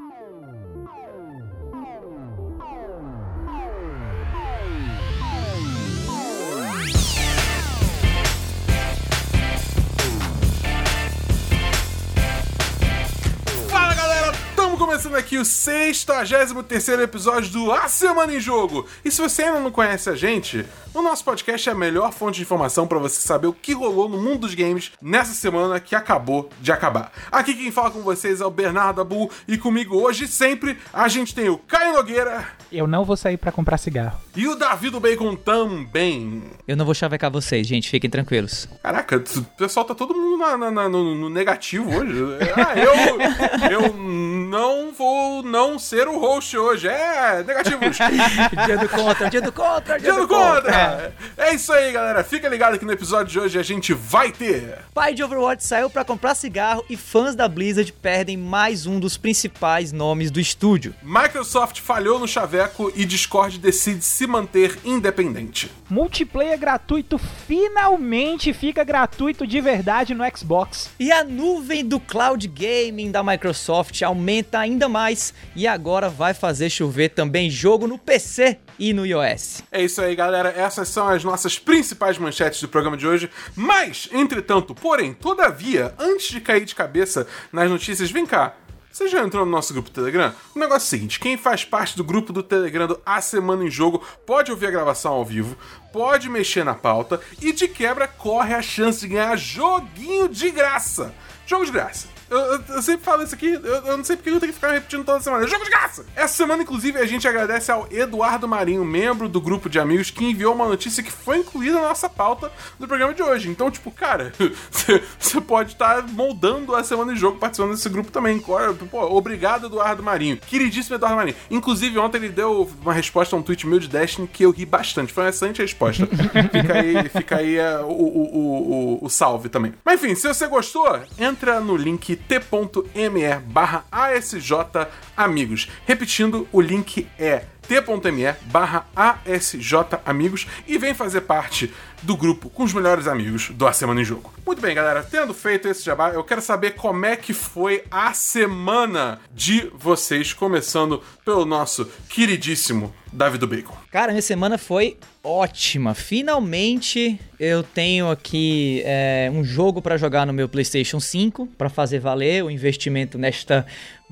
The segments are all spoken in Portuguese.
Oh. Começando aqui o 63 episódio do A Semana em Jogo. E se você ainda não conhece a gente, o nosso podcast é a melhor fonte de informação para você saber o que rolou no mundo dos games nessa semana que acabou de acabar. Aqui quem fala com vocês é o Bernardo Abu e comigo hoje sempre a gente tem o Caio Nogueira. Eu não vou sair para comprar cigarro. E o Davi do Bacon também. Eu não vou chavecar vocês, gente, fiquem tranquilos. Caraca, o pessoal tá todo mundo na, na, na, no, no, negativo hoje. Ah, eu, eu não vou não ser o host hoje. É, negativo. dia do contra, dia do contra, dia, dia do, do contra. contra. É. é isso aí, galera. Fica ligado que no episódio de hoje a gente vai ter. Pai de Overwatch saiu para comprar cigarro e fãs da Blizzard perdem mais um dos principais nomes do estúdio. Microsoft falhou no chaveco e Discord decide se manter independente. Multiplayer gratuito finalmente fica gratuito de verdade no Xbox. E a nuvem do cloud gaming da Microsoft aumenta ainda mais e agora vai fazer chover também jogo no PC e no iOS. É isso aí, galera. Essas são as nossas principais manchetes do programa de hoje. Mas, entretanto, porém, todavia, antes de cair de cabeça nas notícias, vem cá. Você já entrou no nosso grupo do Telegram? O negócio é o seguinte: quem faz parte do grupo do Telegram do A Semana em Jogo pode ouvir a gravação ao vivo, pode mexer na pauta e de quebra corre a chance de ganhar joguinho de graça. Jogo de graça. Eu, eu, eu, sempre falo isso aqui, eu, eu, não sei porque eu tenho que ficar repetindo toda semana. Jogo de graça! Essa semana, inclusive, a gente agradece ao Eduardo Marinho, membro do grupo de amigos, que enviou uma notícia que foi incluída na nossa pauta do programa de hoje. Então, tipo, cara, você pode estar tá moldando a semana de jogo participando desse grupo também. Pô, obrigado, Eduardo Marinho. Queridíssimo Eduardo Marinho. Inclusive, ontem ele deu uma resposta a um tweet meu de Destiny que eu ri bastante. Foi uma excelente resposta. fica aí, fica aí uh, o, o, o, o salve também. Mas enfim, se você gostou, entra no link t.me barra ASJ Amigos. Repetindo, o link é t.me barra ASJ Amigos e vem fazer parte do grupo com os melhores amigos do A Semana em Jogo. Muito bem, galera, tendo feito esse jabá, eu quero saber como é que foi a semana de vocês, começando pelo nosso queridíssimo Davi do Bacon. Cara, minha semana foi ótima. Finalmente eu tenho aqui é, um jogo para jogar no meu PlayStation 5 para fazer valer o investimento nesta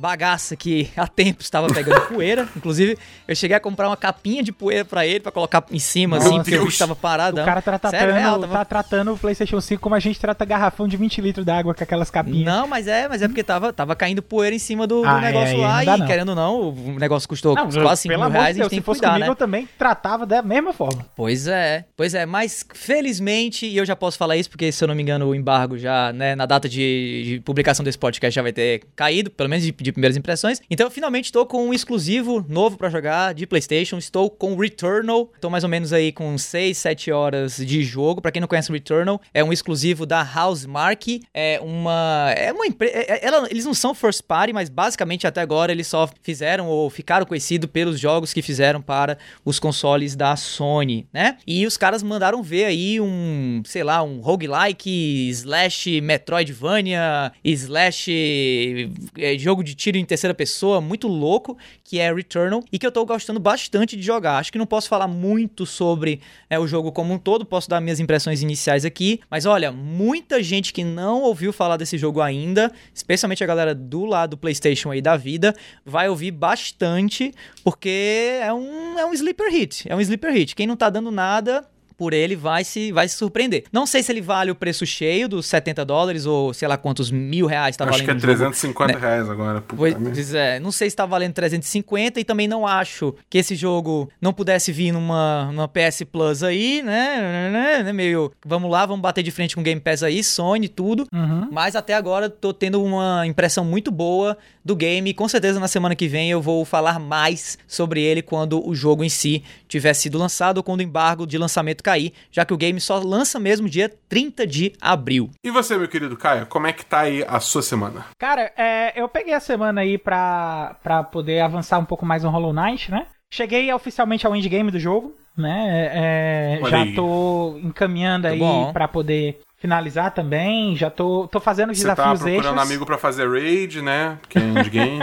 bagaça que há tempo estava pegando poeira. Inclusive, eu cheguei a comprar uma capinha de poeira para ele para colocar em cima, assim, Nossa, assim, porque o bicho tava parado. O cara tá tratando, Sério, real, tava... tá tratando o PlayStation 5 como a gente trata garrafão de 20 litros d'água com aquelas capinhas. Não, mas é, mas é porque tava, tava caindo poeira em cima do, ah, do negócio é, lá e, não. querendo ou não, o negócio custou não, quase 5 mil reais, Deus, a gente tem que cuidar, comigo, né? eu também tratava da mesma forma. Pois é, pois é, mas felizmente, e eu já posso falar isso porque, se eu não me engano, o embargo já, né, na data de, de publicação desse podcast já vai ter caído, pelo menos de, de primeiras impressões. Então, eu finalmente estou com um exclusivo novo para jogar de PlayStation. Estou com Returnal. Estou mais ou menos aí com 6, 7 horas de jogo. Para quem não conhece Returnal, é um exclusivo da Housemark. É uma é uma empresa, é, é eles não são first party, mas basicamente até agora eles só fizeram ou ficaram conhecidos pelos jogos que fizeram para os consoles da Sony, né? E os caras mandaram ver aí um, sei lá, um roguelike slash Metroidvania slash é, jogo de tiro em terceira pessoa muito louco, que é Returnal, e que eu tô gostando bastante de jogar. Acho que não posso falar muito sobre é, o jogo como um todo, posso dar minhas impressões iniciais aqui, mas olha, muita gente que não ouviu falar desse jogo ainda, especialmente a galera do lado do PlayStation aí da vida, vai ouvir bastante, porque é um, é um sleeper hit. É um sleeper hit. Quem não tá dando nada, por ele vai se, vai se surpreender. Não sei se ele vale o preço cheio dos 70 dólares ou sei lá quantos mil reais tá acho valendo. Acho que é 350 jogo, né? reais agora. Pois é, não sei se tá valendo 350 e também não acho que esse jogo não pudesse vir numa, numa PS Plus aí, né? né, né meio, vamos lá, vamos bater de frente com Game Pass aí, Sony, tudo. Uhum. Mas até agora tô tendo uma impressão muito boa do game e com certeza na semana que vem eu vou falar mais sobre ele quando o jogo em si tiver sido lançado ou quando o embargo de lançamento cair já que o game só lança mesmo dia 30 de abril. E você, meu querido Caio, como é que tá aí a sua semana? Cara, é, eu peguei a semana aí pra, pra poder avançar um pouco mais no Hollow Knight, né? Cheguei oficialmente ao endgame do jogo, né? É, é já tô encaminhando aí para poder finalizar também. Já tô, tô fazendo desafios extras. Você tá procurando amigo para fazer raid, né? Que é endgame.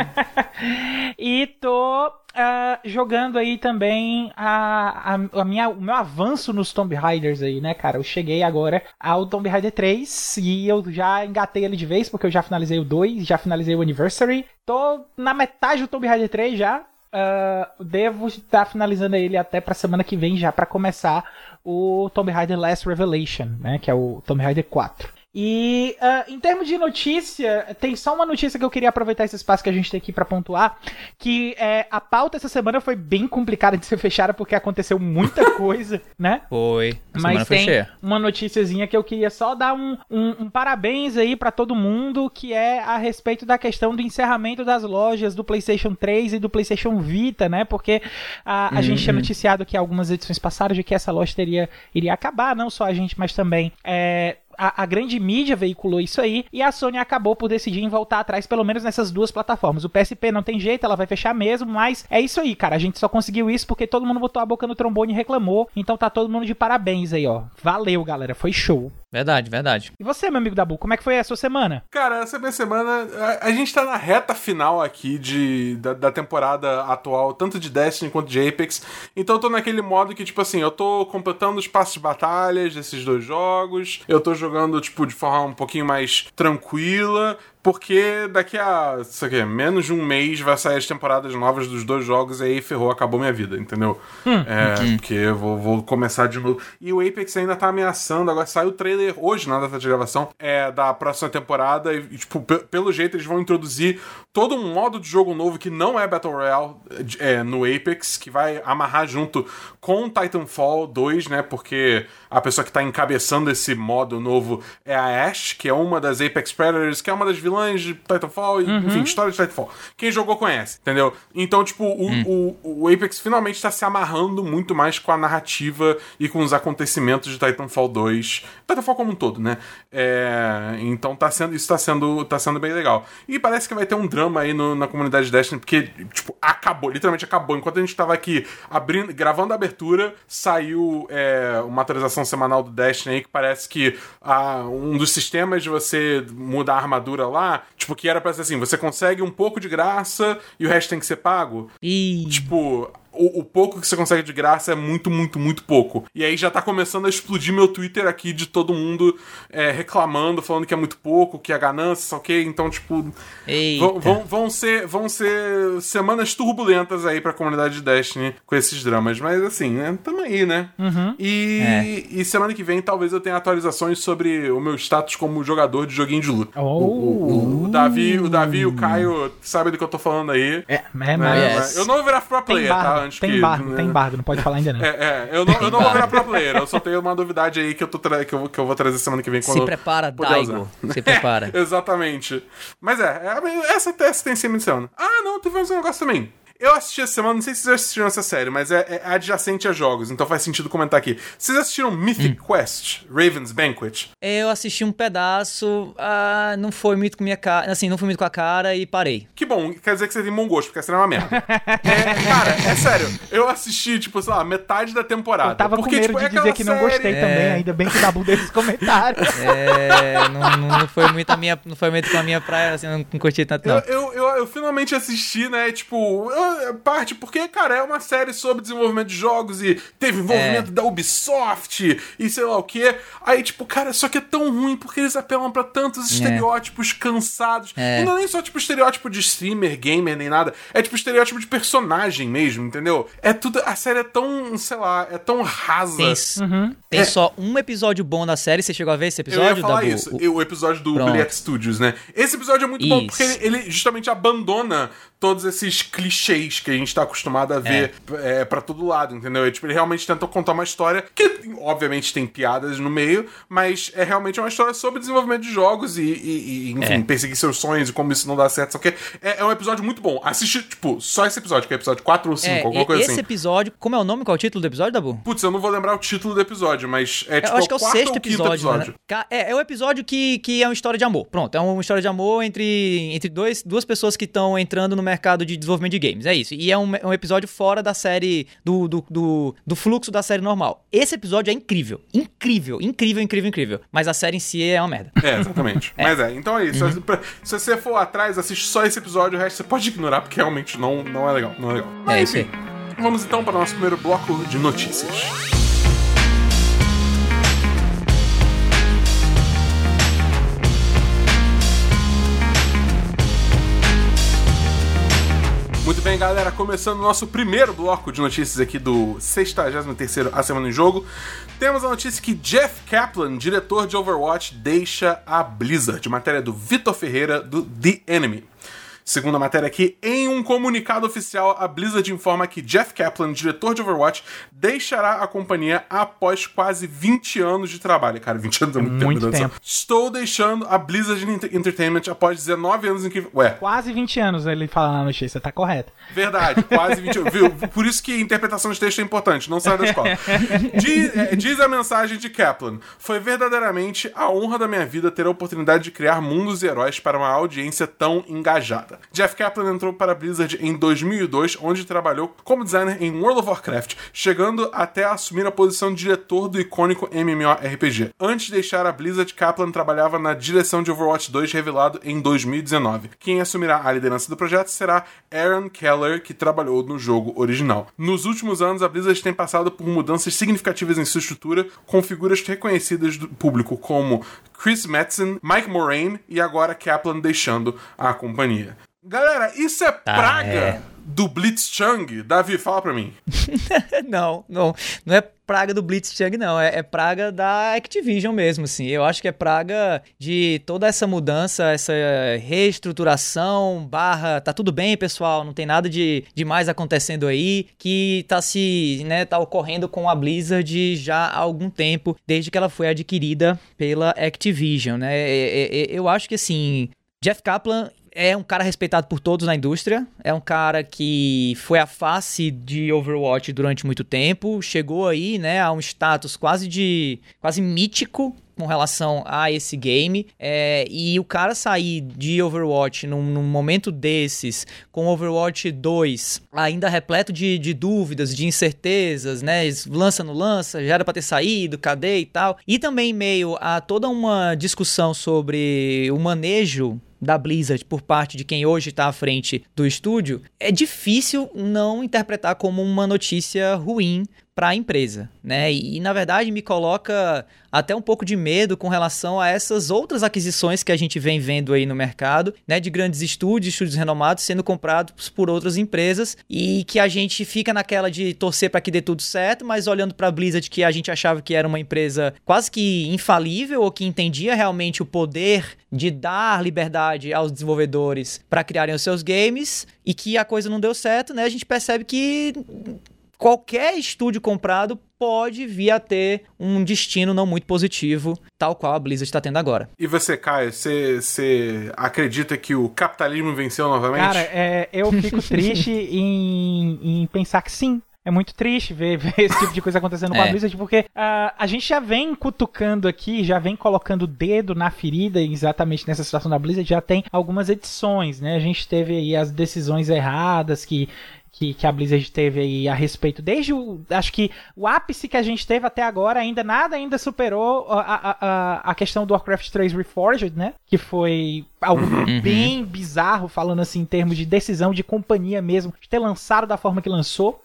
e tô Uh, jogando aí também a, a, a, minha, o meu avanço nos Tomb Raiders aí, né, cara? Eu cheguei agora ao Tomb Raider 3 e eu já engatei ele de vez, porque eu já finalizei o 2, já finalizei o Anniversary. Tô na metade do Tomb Raider 3 já. Uh, devo estar finalizando ele até pra semana que vem já para começar o Tomb Raider Last Revelation, né? Que é o Tomb Raider 4. E uh, em termos de notícia, tem só uma notícia que eu queria aproveitar esse espaço que a gente tem aqui para pontuar, que é, a pauta essa semana foi bem complicada de ser fechada porque aconteceu muita coisa, né? Foi. Mas tem cheia. uma noticiazinha que eu queria só dar um, um, um parabéns aí para todo mundo, que é a respeito da questão do encerramento das lojas do PlayStation 3 e do PlayStation Vita, né? Porque a, a uhum. gente tinha noticiado que algumas edições passadas de que essa loja teria iria acabar, não só a gente, mas também é, a, a, grande mídia veiculou isso aí e a Sony acabou por decidir em voltar atrás, pelo menos nessas duas plataformas. O PSP não tem jeito, ela vai fechar mesmo, mas é isso aí, cara. A gente só conseguiu isso porque todo mundo botou a boca no trombone e reclamou. Então tá todo mundo de parabéns aí, ó. Valeu, galera. Foi show. Verdade, verdade. E você, meu amigo Dabu, como é que foi a sua semana? Cara, essa minha semana. A, a gente tá na reta final aqui de, da, da, temporada atual, tanto de Destiny quanto de Apex. Então eu tô naquele modo que, tipo assim, eu tô completando os passos de batalhas desses dois jogos. Eu tô jogando, tipo, de forma um pouquinho mais tranquila porque daqui a, isso aqui, menos de um mês vai sair as temporadas novas dos dois jogos e aí ferrou, acabou minha vida, entendeu? Hum, é, okay. Porque eu vou, vou, começar de novo. E o Apex ainda tá ameaçando, agora saiu o trailer hoje na data de gravação é, da próxima temporada e, tipo, pelo jeito eles vão introduzir todo um modo de jogo novo que não é Battle Royale é, no Apex, que vai amarrar junto com Titanfall 2, né? Porque a pessoa que tá encabeçando esse modo novo é a Ash, que é uma das Apex Predators, que é uma das vilãs de Titanfall, uhum. enfim, história de Titanfall. Quem jogou conhece, entendeu? Então, tipo, o, hum. o, o Apex finalmente está se amarrando muito mais com a narrativa e com os acontecimentos de Titanfall 2. Titanfall como um todo, né? É, então tá sendo, isso tá sendo, tá sendo bem legal. E parece que vai ter um drama aí no, na comunidade de Destiny, porque, tipo, acabou, literalmente acabou. Enquanto a gente tava aqui abrindo, gravando a abertura, saiu é, uma atualização semanal do Destiny aí que parece que ah, um dos sistemas de você mudar a armadura lá lá, tipo, que era pra ser assim, você consegue um pouco de graça e o resto tem que ser pago. E... Tipo, o, o, pouco que você consegue de graça é muito, muito, muito pouco. E aí já tá começando a explodir meu Twitter aqui de todo mundo é, reclamando, falando que é muito pouco, que é ganância, ok? Então, tipo. Vão, vão, vão, ser, vão ser semanas turbulentas aí pra comunidade de Destiny com esses dramas. Mas assim, né? Tamo aí, né? Uhum. E, é. e semana que vem talvez eu tenha atualizações sobre o meu status como jogador de joguinho de luta. Oh. O, o, o, Davi, o Davi e o Caio sabem do que eu tô falando aí. É, é né? mas... Eu não vou virar pro player, tá? Antes tem que. Embargo, né? Tem embargo, não pode falar ainda não. É, é eu não, eu não vou virar pro player, eu só tenho uma novidade aí que eu, tô que eu, que eu vou trazer semana que vem. Se prepara, Daigo. Se prepara. exatamente. Mas é, é essa, essa tem sempre menção. Ah, não, teve um negócio também. Eu assisti essa semana, não sei se vocês assistiram essa série, mas é, é, adjacente a jogos, então faz sentido comentar aqui. Vocês assistiram Mythic hum. Quest, Raven's Banquet? Eu assisti um pedaço, ah, não foi muito com minha cara, assim, não foi muito com a cara e parei. Que bom, quer dizer que você tem bom gosto, porque a série é uma merda. é, cara, é sério, eu assisti, tipo, sei lá, metade da temporada. Eu tava porque, com medo tipo, de é dizer que não série... gostei é... também, ainda bem que dá bom desses comentários. É, não, não, foi muito a minha, não foi muito com a minha praia, assim, não curti tanto não. Eu, eu, eu, eu finalmente assisti, né, tipo, eu, parte, porque, cara, é uma série sobre desenvolvimento de jogos e teve envolvimento é. da Ubisoft e sei lá o que. Aí, tipo, cara, só que é tão ruim porque eles apelam para tantos é. estereótipos cansados. É. E não é nem só, tipo, estereótipo de streamer, gamer, nem nada. É, tipo, estereótipo de personagem mesmo, entendeu? É tudo. A série é tão, sei lá, é tão rasa. Tem, uhum. Tem é. só um episódio bom da série. Você chegou a ver esse episódio? Eu ia falar isso. O, o episódio do Billiard Studios, né? Esse episódio é muito isso. bom porque ele, ele justamente abandona todos esses clichês que a gente tá acostumado a ver é. é para todo lado, entendeu? E, tipo, ele realmente tentou contar uma história que, obviamente, tem piadas no meio, mas é realmente uma história sobre desenvolvimento de jogos e, e, e enfim, é. perseguir seus sonhos e como isso não dá certo, só que é, é, um episódio muito bom. Assiste, tipo, só esse episódio, que é episódio 4 ou 5, é, alguma coisa esse assim. Esse episódio, como é o nome, qual é o título do episódio, Dabu? Putz, eu não vou lembrar o título do episódio, mas é tipo eu acho que é o sexto episódio. episódio. Né? É, é o episódio que, que é uma história de amor. Pronto, é uma história de amor entre, entre dois, duas pessoas que estão entrando no mercado de desenvolvimento de games. É isso. E é um, um episódio fora da série, do, do, do, do, fluxo da série normal. Esse episódio é incrível. Incrível, incrível, incrível, incrível. Mas a série em si é uma merda. É, exatamente. é. Mas é, então é isso. Uhum. Se, você for atrás, assiste só esse episódio, o resto você pode ignorar, porque realmente não, não é legal. Não é legal. Mas, é isso vamos então para o nosso primeiro bloco de notícias. Bem, galera, começando o nosso primeiro bloco de notícias aqui do 63º A Semana em Jogo, temos a notícia que Jeff Kaplan, diretor de Overwatch, deixa a Blizzard, matéria do Vitor Ferreira, do The Enemy. Segundo a matéria aqui, em um comunicado oficial, a Blizzard informa que Jeff Kaplan, diretor de Overwatch, deixará a companhia após quase 20 anos de trabalho. Cara, 20 anos é muito, muito tempo. tempo. Estou deixando a Blizzard Entertainment após 19 anos em que. Ué. Quase 20 anos ele fala na notícia, tá correto. Verdade, quase 20 anos. Viu? Por isso que interpretação de texto é importante, não sai da escola. diz, é, diz a mensagem de Kaplan: Foi verdadeiramente a honra da minha vida ter a oportunidade de criar mundos e heróis para uma audiência tão engajada. Jeff Kaplan entrou para a Blizzard em 2002, onde trabalhou como designer em World of Warcraft, chegando até a assumir a posição de diretor do icônico MMORPG. Antes de deixar a Blizzard, Kaplan trabalhava na direção de Overwatch 2, revelado em 2019. Quem assumirá a liderança do projeto será Aaron Keller, que trabalhou no jogo original. Nos últimos anos, a Blizzard tem passado por mudanças significativas em sua estrutura, com figuras reconhecidas do público como Chris Metzen, Mike Moraine e agora Kaplan deixando a companhia. Galera, isso é ah, praga é. do Blitzchung? Davi, fala pra mim. não, não. Não é praga do Blitzchung, não. É, é, praga da Activision mesmo, assim. Eu acho que é praga de toda essa mudança, essa reestruturação, barra, tá tudo bem, pessoal, não tem nada de, de mais acontecendo aí, que tá se, né, tá ocorrendo com a Blizzard já há algum tempo, desde que ela foi adquirida pela Activision, né? É, é, é eu acho que, assim, Jeff Kaplan é um cara respeitado por todos na indústria. É um cara que foi a face de Overwatch durante muito tempo. Chegou aí, né, a um status quase de. quase mítico com relação a esse game. É, e o cara sair de Overwatch num, num, momento desses, com Overwatch 2 ainda repleto de, de dúvidas, de incertezas, né? Lança, não lança, já era pra ter saído, cadê e tal. E também meio a toda uma discussão sobre o manejo da Blizzard por parte de quem hoje está à frente do estúdio, é difícil não interpretar como uma notícia ruim para a empresa, né? E, e, na verdade me coloca até um pouco de medo com relação a essas outras aquisições que a gente vem vendo aí no mercado, né? De grandes estúdios, estúdios renomados sendo comprados por outras empresas e que a gente fica naquela de torcer para que dê tudo certo, mas olhando para a Blizzard que a gente achava que era uma empresa quase que infalível ou que entendia realmente o poder de dar liberdade aos desenvolvedores para criarem os seus games e que a coisa não deu certo, né? A gente percebe que qualquer estúdio comprado pode vir a ter um destino não muito positivo, tal qual a Blizzard está tendo agora. E você, Caio, você acredita que o capitalismo venceu novamente? Cara, é, eu fico triste em, em pensar que sim, é muito triste ver, ver, esse tipo de coisa acontecendo com a é. Blizzard, porque uh, a gente já vem cutucando aqui, já vem colocando o dedo na ferida exatamente nessa situação da Blizzard, já tem algumas edições, né? A gente teve aí as decisões erradas que que, que a Blizzard teve aí a respeito. Desde o. Acho que o ápice que a gente teve até agora, ainda nada ainda superou a, a, a, a questão do Warcraft 3 Reforged, né? Que foi algo uhum. bem bizarro, falando assim, em termos de decisão de companhia mesmo, de ter lançado da forma que lançou.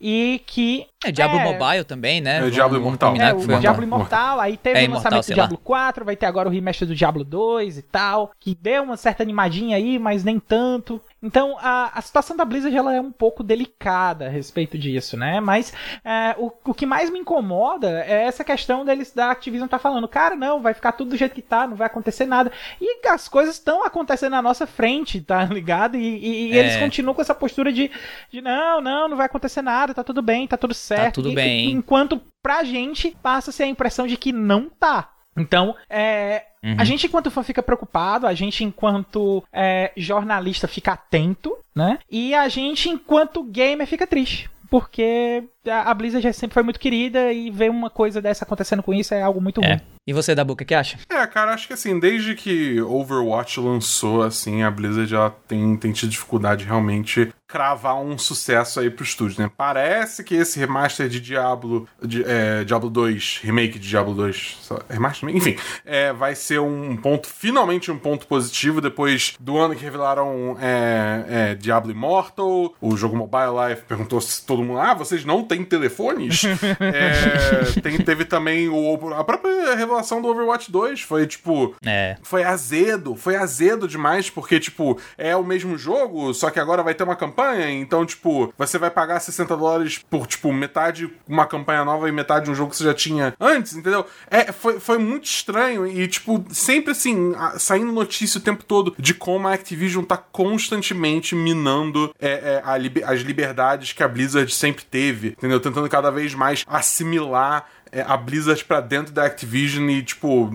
E que. É Diablo é... Mobile também, né? É Diablo Imortal. É, o Diablo Imortal, aí teve é, o lançamento do Diablo lá. 4, vai ter agora o remaster do Diablo 2 e tal, que deu uma certa animadinha aí, mas nem tanto. Então a, a situação da Blizzard ela é um pouco delicada a respeito disso, né? Mas é, o, o que mais me incomoda é essa questão deles da Activision tá falando, cara, não, vai ficar tudo do jeito que tá, não vai acontecer nada. E as coisas estão acontecendo na nossa frente, tá ligado? E, e, e é. eles continuam com essa postura de, de não, não, não vai acontecer nada, tá tudo bem, tá tudo certo. Tá tudo e, bem. Enquanto pra gente passa-se a impressão de que não tá. Então, é, uhum. a gente enquanto fã fica preocupado, a gente enquanto é, jornalista fica atento, né? E a gente enquanto gamer fica triste. Porque a Blizzard sempre foi muito querida e ver uma coisa dessa acontecendo com isso é algo muito é. ruim. E você, Dabu, o que, acha? É, cara, acho que assim, desde que Overwatch lançou, assim, a Blizzard já tem, tem tido dificuldade realmente cravar um sucesso aí pro estúdio, né? Parece que esse remaster de Diablo, de, é, Diablo 2, remake de Diablo 2, só, remaster, enfim, é, vai ser um ponto, finalmente um ponto positivo depois do ano que revelaram é, é, Diablo Immortal, o jogo Mobile Life perguntou se todo mundo, ah, vocês não têm telefones? É, tem, teve também o, a própria revelação do Overwatch 2, foi tipo, é. foi azedo, foi azedo demais, porque tipo, é o mesmo jogo, só que agora vai ter uma campanha então, tipo, você vai pagar 60 dólares por, tipo, metade uma campanha nova e metade um jogo que você já tinha antes, entendeu? É, foi, foi muito estranho e, tipo, sempre assim, saindo notícia o tempo todo de como a Activision tá constantemente minando é, é, as liberdades que a Blizzard sempre teve, entendeu? Tentando cada vez mais assimilar a Blizzard pra dentro da Activision e, tipo,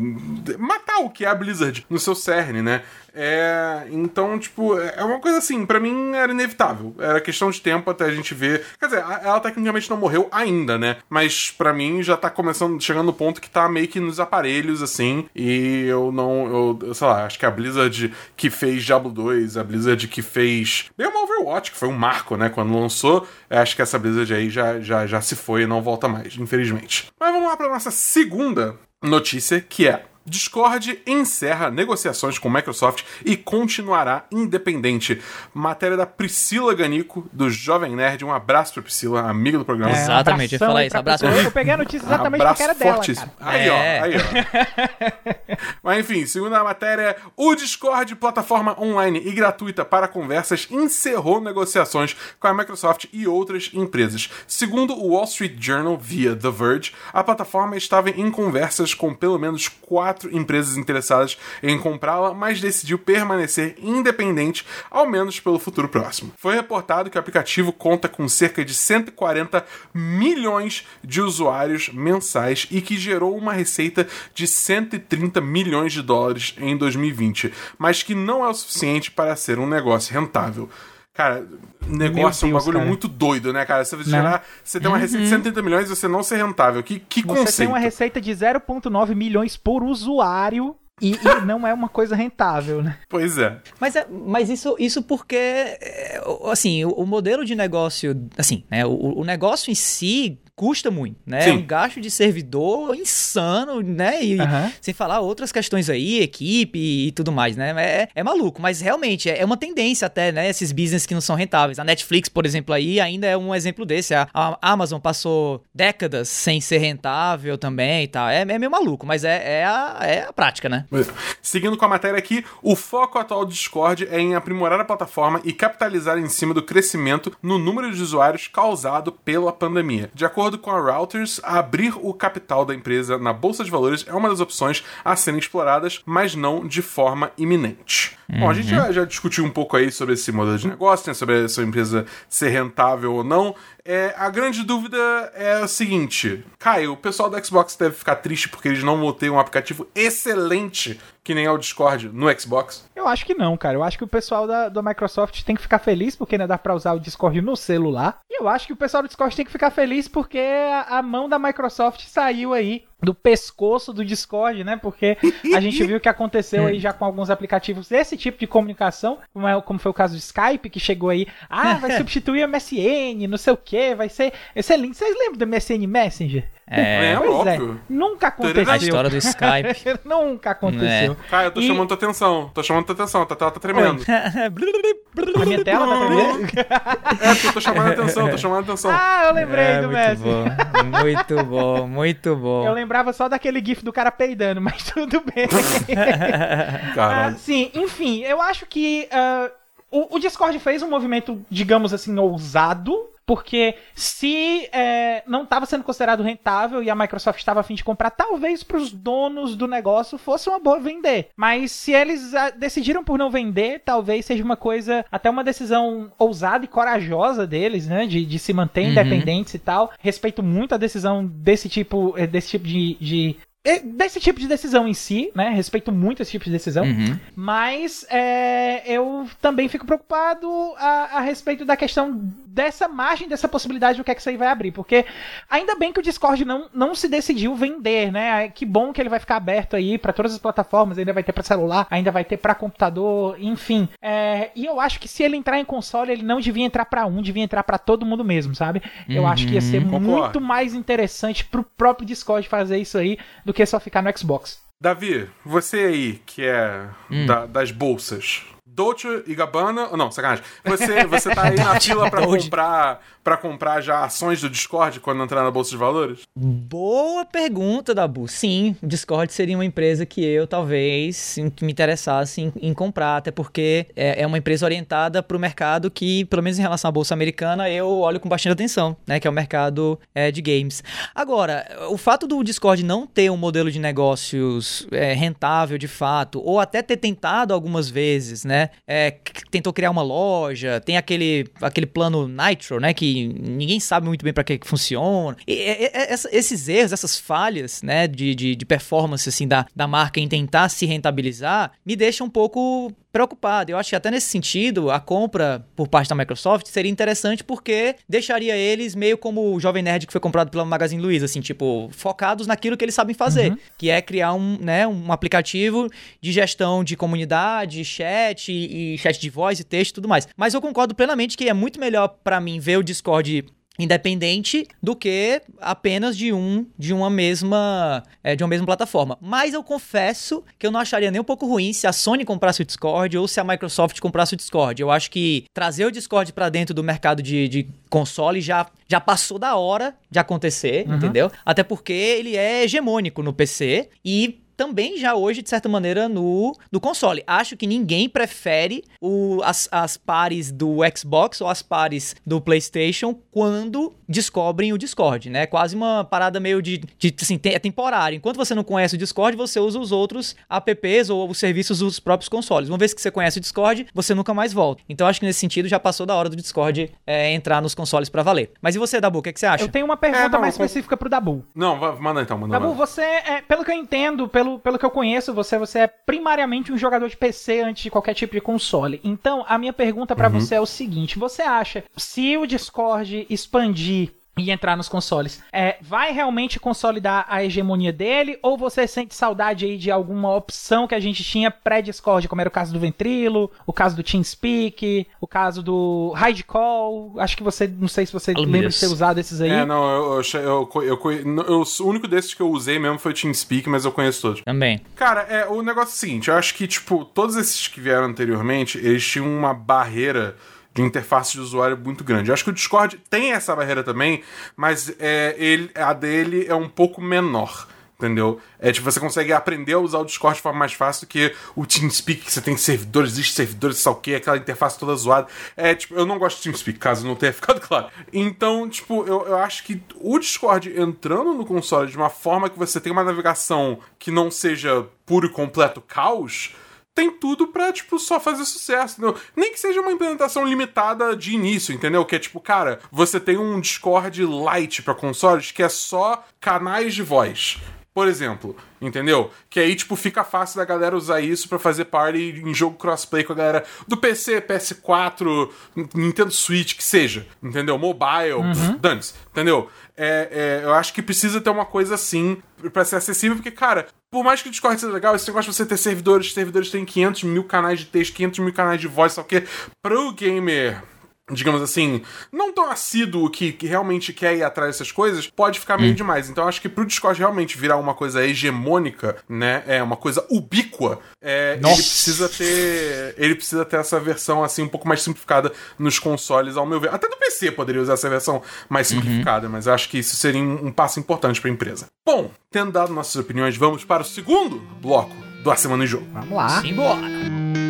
matar o que é a Blizzard no seu cerne, né? É, então, tipo, é uma coisa assim, para mim era inevitável. Era questão de tempo até a gente ver. Quer dizer, ela tecnicamente não morreu ainda, né? Mas para mim já tá começando, chegando no ponto que tá meio que nos aparelhos, assim. E eu não, eu, sei lá, acho que a Blizzard que fez Diablo 2, a Blizzard que fez. Mesmo Overwatch, que foi um marco, né? Quando lançou, acho que essa Blizzard aí já, já, já se foi e não volta mais, infelizmente. Mas vamos lá pra nossa segunda notícia, que é Discord encerra negociações com Microsoft e continuará independente. Matéria da Priscila Ganico, do Jovem Nerd. Um abraço pra Priscila, amiga do programa. É, exatamente, eu ia falar isso. Abraço. Eu peguei a notícia exatamente abraço porque era dela, cara. Aí, é. ó, aí, ó. Mas enfim, segundo a matéria, o Discord, plataforma online e gratuita para conversas, encerrou negociações com a Microsoft e outras empresas. Segundo o Wall Street Journal, via The Verge, a plataforma estava em conversas com pelo menos quatro quatro empresas interessadas em comprá-la, mas decidiu permanecer independente, ao menos pelo futuro próximo. Foi reportado que o aplicativo conta com cerca de 140 milhões de usuários mensais e que gerou uma receita de 130 milhões de dólares em 2020, mas que não é o suficiente para ser um negócio rentável. Cara, negócio Deus, é um bagulho cara. muito doido, né, cara? Você, né? gerar, você tem uma receita de 130 uhum. milhões e você não ser rentável. Que, que você conceito? Você tem uma receita de 0,9 milhões por usuário e, e, não é uma coisa rentável, né? Pois é. Mas, é, mas isso, isso porque, é, assim, o, o modelo de negócio, assim, né, o, o negócio em si custa muito, né? Sim. É um gasto de servidor insano, né? E uhum. sem falar outras questões aí, equipe e tudo mais, né? É, é maluco, mas realmente é, é uma tendência até, né? Esses business que não são rentáveis. A Netflix, por exemplo, aí ainda é um exemplo desse. A, a Amazon passou décadas sem ser rentável também e tal. É, é meio maluco, mas é, é, a, é a prática, né? Seguindo com a matéria aqui, o foco atual do Discord é em aprimorar a plataforma e capitalizar em cima do crescimento no número de usuários causado pela pandemia. De acordo acordo com a Reuters, abrir o capital da empresa na bolsa de valores é uma das opções a serem exploradas, mas não de forma iminente. Uhum. Bom, a gente já, já, discutiu um pouco aí sobre esse modelo de negócio, né, sobre a sua empresa ser rentável ou não. É, a grande dúvida é o seguinte: Caio, o pessoal do Xbox deve ficar triste porque eles não vão ter um aplicativo excelente que nem é o Discord no Xbox? Eu acho que não, cara. Eu acho que o pessoal da, da Microsoft tem que ficar feliz porque né, dá pra usar o Discord no celular. E eu acho que o pessoal do Discord tem que ficar feliz porque a, a mão da Microsoft saiu aí do pescoço do Discord, né? Porque a gente viu o que aconteceu aí já com alguns aplicativos desse tipo de comunicação, como, é, como foi o caso do Skype, que chegou aí, ah, vai substituir o MSN, não sei o que, vai ser excelente. Vocês lembram do MSN Messenger? É, é óbvio. É. Nunca aconteceu. A história do Skype. Nunca aconteceu. É. Cara, eu tô e... chamando tua atenção. Tô chamando tua atenção. Tá, tá, tá tremendo. a minha tela tá tremendo? é, eu tô chamando atenção, tô chamando atenção. Ah, eu lembrei é, do Messi. Muito bom, muito bom. Eu lembrava só daquele gif do cara peidando, mas tudo bem. Caralho. Uh, sim, enfim, eu acho que uh, o, o Discord fez um movimento, digamos assim, ousado porque se é, não estava sendo considerado rentável e a Microsoft estava a fim de comprar, talvez para os donos do negócio fosse uma boa vender. Mas se eles ah, decidiram por não vender, talvez seja uma coisa, até uma decisão ousada e corajosa deles, né? De, de se manter uhum. independentes e tal. Respeito muito a decisão desse tipo, eh, desse tipo de, de desse tipo de decisão em si, né? Respeito muito esse tipo de decisão. Uhum. Mas é, eu também fico preocupado a, a, respeito da questão dessa margem, dessa possibilidade do que é que isso aí vai abrir. Porque ainda bem que o Discord não, não se decidiu vender, né? Que bom que ele vai ficar aberto aí para todas as plataformas, ainda vai ter para celular, ainda vai ter para computador, enfim. É, e eu acho que se ele entrar em console, ele não devia entrar para um, devia entrar para todo mundo mesmo, sabe? Uhum. Eu acho que ia ser Concordo. muito mais interessante pro próprio Discord fazer isso aí do que só ficar no Xbox. Davi, você aí que é hum. da, das bolsas, Dolce e Gabbana. Não, sacanagem. Você, você tá aí na fila pra comprar para comprar já ações do Discord quando entrar na bolsa de valores? Boa pergunta, Dabu. Sim, o Discord seria uma empresa que eu talvez me interessasse em, em comprar, até porque é, é uma empresa orientada para o mercado que, pelo menos em relação à bolsa americana, eu olho com bastante atenção, né? Que é o mercado é, de games. Agora, o fato do Discord não ter um modelo de negócios é, rentável de fato, ou até ter tentado algumas vezes, né? É, tentou criar uma loja, tem aquele, aquele plano Nitro, né? Que ninguém sabe muito bem para que, que funciona. E, e, e, esses erros, essas falhas, né, de, de, de, performance, assim, da, da marca em tentar se rentabilizar, me deixam um pouco preocupado. Eu acho que até nesse sentido, a compra por parte da Microsoft seria interessante porque deixaria eles meio como o Jovem Nerd que foi comprado pela Magazine Luiza, assim, tipo, focados naquilo que eles sabem fazer, uhum. que é criar um, né, um aplicativo de gestão de comunidade, chat e, e chat de voz e texto e tudo mais. Mas eu concordo plenamente que é muito melhor para mim ver o Discord independente do que apenas de um de uma mesma é, de uma mesma plataforma. Mas eu confesso que eu não acharia nem um pouco ruim se a Sony comprasse o Discord ou se a Microsoft comprasse o Discord. Eu acho que trazer o Discord para dentro do mercado de, de console já já passou da hora de acontecer, uhum. entendeu? Até porque ele é hegemônico no PC e também já hoje, de certa maneira, no, no console. Acho que ninguém prefere o, as, as pares do Xbox ou as pares do PlayStation quando descobrem o Discord, né? Quase uma parada meio de, de assim, é temporário. Enquanto você não conhece o Discord, você usa os outros apps ou os serviços dos próprios consoles. Uma vez que você conhece o Discord, você nunca mais volta. Então acho que nesse sentido já passou da hora do Discord é, entrar nos consoles para valer. Mas e você, Dabu, o que, que, você acha? Eu tenho uma pergunta é, não, mais específica pro Dabu. Não, manda então, manda. Dabu, você, é, pelo que eu entendo, pelo pelo, pelo que eu conheço você, você é primariamente um jogador de PC antes de qualquer tipo de console. Então, a minha pergunta para uhum. você é o seguinte: você acha se o Discord expandir e entrar nos consoles. É, vai realmente consolidar a hegemonia dele ou você sente saudade aí de alguma opção que a gente tinha pré-Discord, como era o caso do Ventrilo, o caso do TeamSpeak, o caso do Hidecall, acho que você, não sei se você lembra de ter usado esses aí. É, não, eu, eu, eu, eu, o único desses que eu usei mesmo foi o TeamSpeak, mas eu conheço todos. Também. Cara, é, o negócio é o seguinte, eu acho que, tipo, todos esses que vieram anteriormente, eles tinham uma barreira interface de usuário muito grande. Eu acho que o Discord tem essa barreira também, mas é, ele, a dele é um pouco menor. Entendeu? É tipo, você consegue aprender a usar o Discord de forma mais fácil do que o TeamSpeak, que você tem servidores, existe servidores, sei o que, aquela interface toda zoada. É, tipo, eu não gosto de TeamSpeak, caso não tenha ficado claro. Então, tipo, eu, eu acho que o Discord entrando no console de uma forma que você tem uma navegação que não seja puro e completo caos, tem tudo pra, tipo, só fazer sucesso, entendeu? Nem que seja uma implementação limitada de início, entendeu? Que é tipo, cara, você tem um Discord Lite para consoles que é só canais de voz. Por exemplo, entendeu? Que aí, tipo, fica fácil da galera usar isso para fazer party em jogo crossplay com a galera do PC, PS4, Nintendo Switch, que seja, entendeu? Mobile, uhum. dane-se, entendeu? É, é, eu acho que precisa ter uma coisa assim para ser acessível, porque, cara, por mais que o Discord seja legal, esse negócio de você ter servidores, servidores têm 500 mil canais de texto, 500 mil canais de voz, só que pro gamer digamos assim, não tão assíduo que, que realmente quer ir atrás dessas coisas, pode ficar meio hum. demais. Então acho que pro Discord realmente virar uma coisa hegemônica, né, é uma coisa ubíqua, é, ele precisa ter ele precisa ter essa versão assim um pouco mais simplificada nos consoles, ao meu ver. Até no PC poderia usar essa versão mais uhum. simplificada, uhum. mas eu acho que isso seria um, um passo importante para a empresa. Bom, tendo dado nossas opiniões, vamos para o segundo bloco do A Semana em Jogo. Vamos lá. Simbora.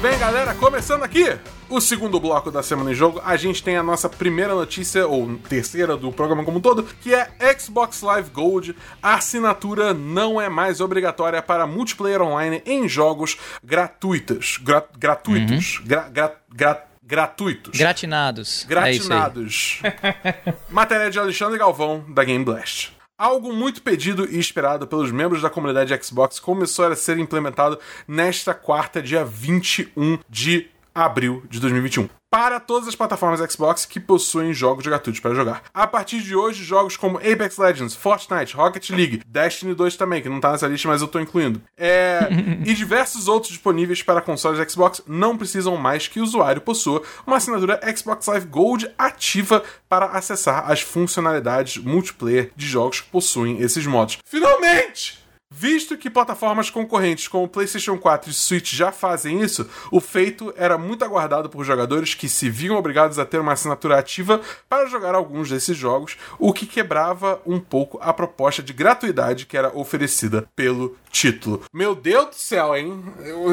Bem, galera? Começando aqui o segundo bloco da Semana em Jogo, a gente tem a nossa primeira notícia, ou terceira do programa como um todo, que é Xbox Live Gold. A assinatura não é mais obrigatória para multiplayer online em jogos gratuitos. Gra gratuitos. Uhum. Gra gra gra gratuitos. Gratinados. É Gratinados. É Matéria de Alexandre Galvão, da Game Blast. Algo muito pedido e esperado pelos membros da comunidade Xbox começou a ser implementado nesta quarta, dia 21 de abril de 2021 para todas as plataformas Xbox que possuem jogos gratuitos para jogar. A partir de hoje, jogos como Apex Legends, Fortnite, Rocket League, Destiny 2 também, que não tá nessa lista, mas eu tô incluindo, é... e diversos outros disponíveis para consoles Xbox não precisam mais que o usuário possua uma assinatura Xbox Live Gold ativa para acessar as funcionalidades multiplayer de jogos que possuem esses modos. Finalmente! Visto que plataformas concorrentes como PlayStation 4 e Switch já fazem isso, o feito era muito aguardado por jogadores que se viam obrigados a ter uma assinatura ativa para jogar alguns desses jogos, o que quebrava um pouco a proposta de gratuidade que era oferecida pelo título. Meu Deus do céu, hein?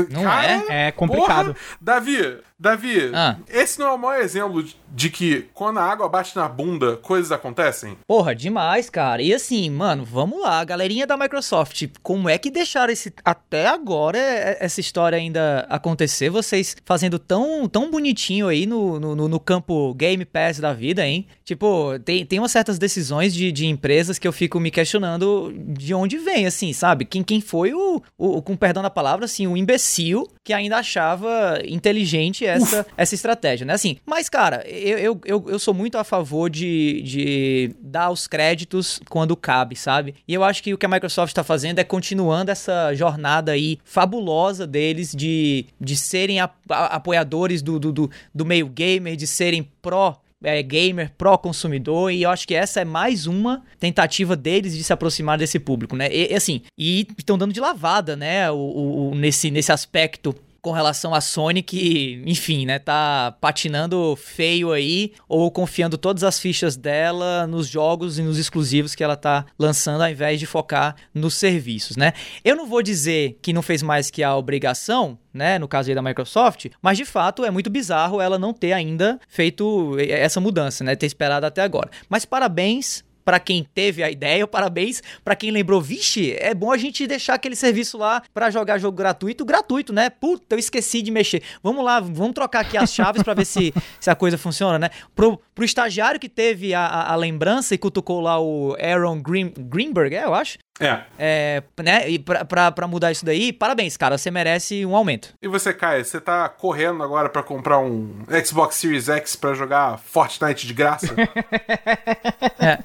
Não Cara, é? É complicado. Porra. Davi, Davi, ah. esse não é o maior exemplo de que quando a água bate na bunda, coisas acontecem? Porra, demais, cara. E assim, mano, vamos lá, galerinha da Microsoft, como é que deixaram esse até agora é, essa história ainda acontecer? Vocês fazendo tão, tão bonitinho aí no, no, no campo Game Pass da vida, hein? Tipo, tem, tem umas certas decisões de, de empresas que eu fico me questionando de onde vem, assim, sabe? Quem, quem foi o, o, com perdão da palavra, assim, o imbecil que ainda achava inteligente essa, essa estratégia, né? Assim, mas, cara, eu, eu, eu, eu sou muito a favor de, de dar os créditos quando cabe, sabe? E eu acho que o que a Microsoft está fazendo é continuando essa jornada aí fabulosa deles de, de serem a, a, apoiadores do, do, do, do meio gamer, de serem pró é, gamer, pró-consumidor, e eu acho que essa é mais uma tentativa deles de se aproximar desse público, né? E, assim, e estão dando de lavada, né, o, o, nesse, nesse aspecto com relação à Sony que, enfim, né, tá patinando feio aí ou confiando todas as fichas dela nos jogos e nos exclusivos que ela tá lançando ao invés de focar nos serviços, né? Eu não vou dizer que não fez mais que a obrigação, né, no caso aí da Microsoft, mas de fato é muito bizarro ela não ter ainda feito essa mudança, né, ter esperado até agora. Mas parabéns para quem teve a ideia, parabéns para quem lembrou. Vixe, é bom a gente deixar aquele serviço lá para jogar jogo gratuito, gratuito, né? Puta, eu esqueci de mexer. Vamos lá, vamos trocar aqui as chaves para ver se, se a coisa funciona, né? Pro, pro estagiário que teve a, a, a lembrança e cutucou lá o Aaron Green, Greenberg, é, eu acho. É. é. né? E pra, pra, pra, mudar isso daí, parabéns, cara. Você merece um aumento. E você, Caio, você tá correndo agora para comprar um Xbox Series X para jogar Fortnite de graça? é.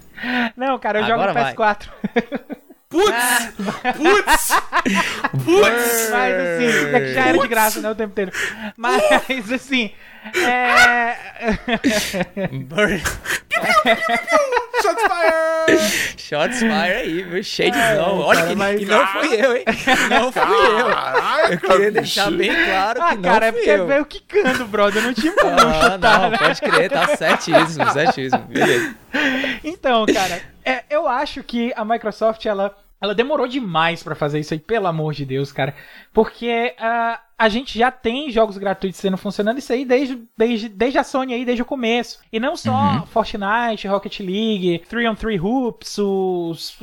Não, cara, eu agora jogo no PS4. Putz! Putz! Putz! Mas assim, é que já era de graça, né, o tempo inteiro. Mas assim, é. Shots fire! Shots fire aí, viu? Cheio de não. Olha cara, que mas... não fui eu, hein? Não fui Caraca, eu. Eu queria deixar bem claro ah, que cara, não fui é porque veio quicando, brother. Não tinha como ah, chutar, não, né? pode crer, tá certíssimo, certíssimo. Beleza. Então, cara, é, eu acho que a Microsoft, ela ela demorou demais para fazer isso aí, pelo amor de Deus, cara. Porque uh, a gente já tem jogos gratuitos sendo funcionando isso aí desde, desde, desde a Sony aí, desde o começo. E não só uhum. Fortnite, Rocket League, 3 on 3 Hoops, os,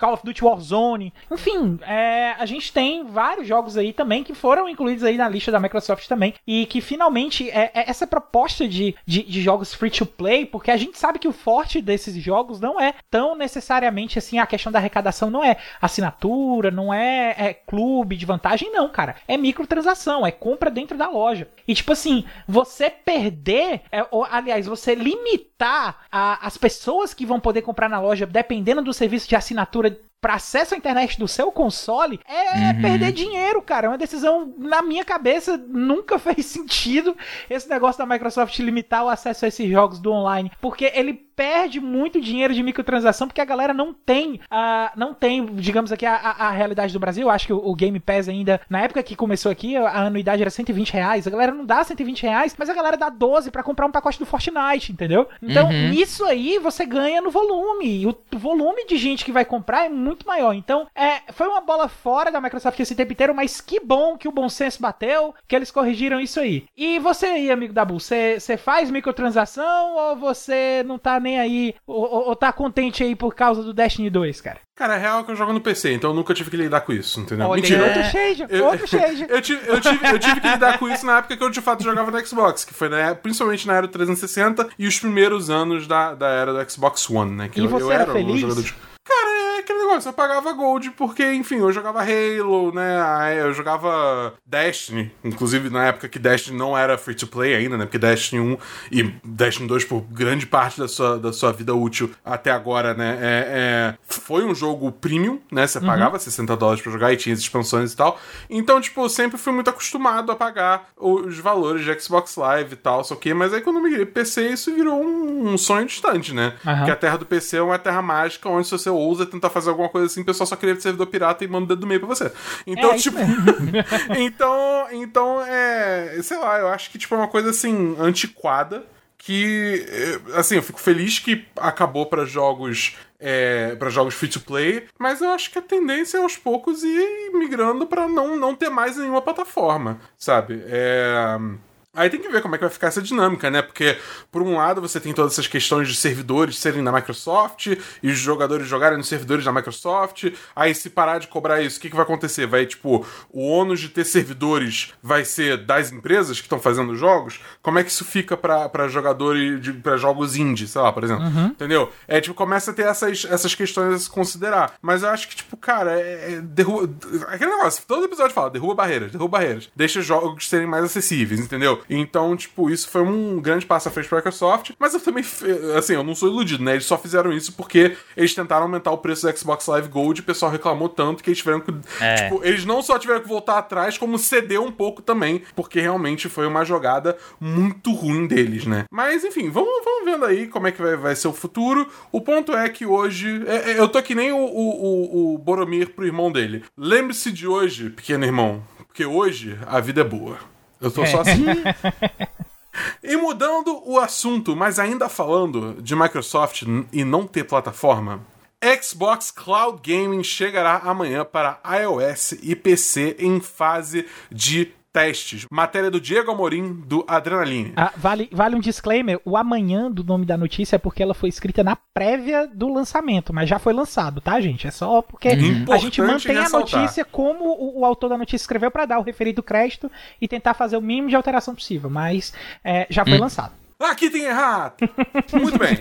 Call of Duty Warzone. Enfim, é, a gente tem vários jogos aí também que foram incluídos aí na lista da Microsoft também. E que finalmente é, é essa proposta de, de, de, jogos free to play, porque a gente sabe que o forte desses jogos não é tão necessariamente assim, a questão da arrecadação não é assinatura, não é, é clube de vantagem, não, cara. É microtransação, é compra dentro da loja. E tipo assim, você perder, é, ou, aliás, você limitar a, as pessoas que vão poder comprar na loja dependendo do serviço de assinatura para acesso à internet do seu console é uhum. perder dinheiro, cara. É uma decisão, na minha cabeça, nunca fez sentido esse negócio da Microsoft limitar o acesso a esses jogos do online. Porque ele perde muito dinheiro de microtransação porque a galera não tem, uh, não tem, digamos aqui, a, a, realidade do Brasil. Eu acho que o, o, Game Pass ainda, na época que começou aqui, a anuidade era 120 reais. A galera não dá 120 reais, mas a galera dá 12 para comprar um pacote do Fortnite, entendeu? Então, uhum. isso aí você ganha no volume. O volume de gente que vai comprar é muito muito maior. Então, é, foi uma bola fora da Microsoft esse tempo inteiro, mas que bom que o bom senso bateu, que eles corrigiram isso aí. E você aí, amigo da Bull, você faz microtransação ou você não tá nem aí, ou, ou tá contente aí por causa do Destiny 2, cara? Cara, é real que eu jogo no PC, então eu nunca tive que lidar com isso, entendeu? Olha, Mentira. Outro shade, eu, outro shade. eu, tive, eu, tive, eu tive que lidar com isso na época que eu de fato jogava no Xbox, que foi né, principalmente na era 360 e os primeiros anos da, da era do Xbox One, né? Que e eu, você eu era, era feliz? Um jogador de... Cara, é aquele negócio, eu pagava Gold porque, enfim, eu jogava Halo, né? Eu jogava Destiny, inclusive na época que Destiny não era free to play ainda, né? Porque Destiny 1 e Destiny 2, por grande parte da sua, da sua vida útil até agora, né? É, é foi um jogo premium, né? Você uhum. pagava 60 dólares pra jogar e tinha as expansões e tal. Então, tipo, eu sempre fui muito acostumado a pagar os valores de Xbox Live e tal, só que, mas aí quando eu migrei pro PC, isso virou um, um sonho distante, né? Uhum. Porque a terra do PC é uma terra mágica onde se você ousa tentar fazer alguma coisa assim, o pessoal só queria de servidor pirata e manda o dedo do meio pra você. Então, é, tipo. então, então, é. Sei lá, eu acho que, tipo, é uma coisa assim, antiquada. Que, é, assim, eu fico feliz que acabou para jogos é, para jogos free to play, mas eu acho que a tendência é aos poucos ir migrando para não, não ter mais nenhuma plataforma, sabe? É. Aí tem que ver como é que vai ficar essa dinâmica, né? Porque, por um lado, você tem todas essas questões de servidores serem da Microsoft e os jogadores jogarem nos servidores da Microsoft. Aí, se parar de cobrar isso, o que, que vai acontecer? Vai, tipo, o ônus de ter servidores vai ser das empresas que estão fazendo jogos? Como é que isso fica para jogadores, para jogos indie, sei lá, por exemplo? Uhum. Entendeu? É, tipo, começa a ter essas, essas questões a se considerar. Mas eu acho que, tipo, cara, é, é derruba. Aquele negócio, todo episódio fala, derruba barreiras, derruba barreiras. Deixa os jogos serem mais acessíveis, entendeu? Então, tipo, isso foi um grande passo à frente pra Microsoft. Mas eu também, assim, eu não sou iludido, né? Eles só fizeram isso porque eles tentaram aumentar o preço do Xbox Live Gold e o pessoal reclamou tanto que eles tiveram que. É. Tipo, eles não só tiveram que voltar atrás, como ceder um pouco também, porque realmente foi uma jogada muito ruim deles, né? Mas, enfim, vamos, vamos vendo aí como é que vai, vai ser o futuro. O ponto é que hoje. É, é, eu tô que nem o, o, o, o Boromir pro irmão dele. Lembre-se de hoje, pequeno irmão, porque hoje a vida é boa. Eu tô é. só assim. e mudando o assunto, mas ainda falando de Microsoft e não ter plataforma, Xbox Cloud Gaming chegará amanhã para iOS e PC em fase de testes. Matéria do Diego Amorim, do Adrenaline. Ah, vale, vale um disclaimer: o amanhã do nome da notícia é porque ela foi escrita na prévia do lançamento, mas já foi lançado, tá, gente? É só porque Importante a gente mantém ressaltar. a notícia como o, o, autor da notícia escreveu para dar o referido crédito e tentar fazer o mínimo de alteração possível, mas é, já foi hum. lançado. Aqui tem errado! Muito bem.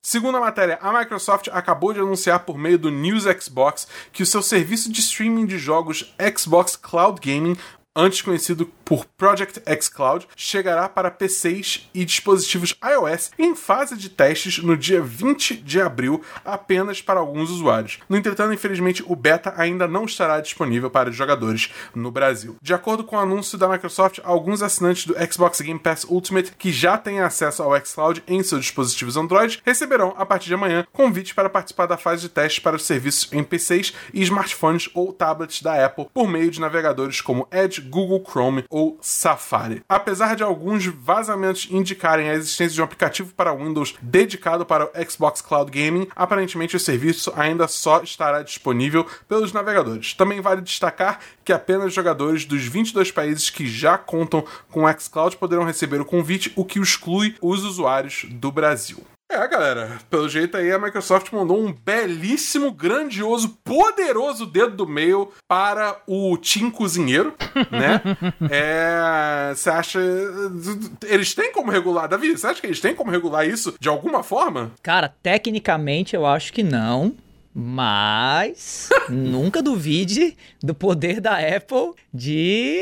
Segundo a matéria, a Microsoft acabou de anunciar por meio do News Xbox que o seu serviço de streaming de jogos Xbox Cloud Gaming antes conhecido por Project X Cloud, chegará para PCs e dispositivos iOS em fase de testes no dia 20 de abril apenas para alguns usuários. No entretanto, infelizmente, o beta ainda não estará disponível para jogadores no Brasil. De acordo com o anúncio da Microsoft, alguns assinantes do Xbox Game Pass Ultimate que já têm acesso ao xCloud em seus dispositivos Android receberão, a partir de amanhã, convite para participar da fase de testes para os serviços em PCs e smartphones ou tablets da Apple por meio de navegadores como Edge, Google Chrome ou Safari. Apesar de alguns vazamentos indicarem a existência de um aplicativo para Windows dedicado para o Xbox Cloud Gaming, aparentemente o serviço ainda só estará disponível pelos navegadores. Também vale destacar que apenas jogadores dos 22 países que já contam com o xCloud poderão receber o convite, o que exclui os usuários do Brasil. É, galera, pelo jeito aí a Microsoft mandou um belíssimo, grandioso, poderoso dedo do meio para o Tim Cozinheiro, né? é. Você acha. Eles têm como regular, Davi? Você acha que eles têm como regular isso de alguma forma? Cara, tecnicamente eu acho que não. Mas nunca duvide do poder da Apple de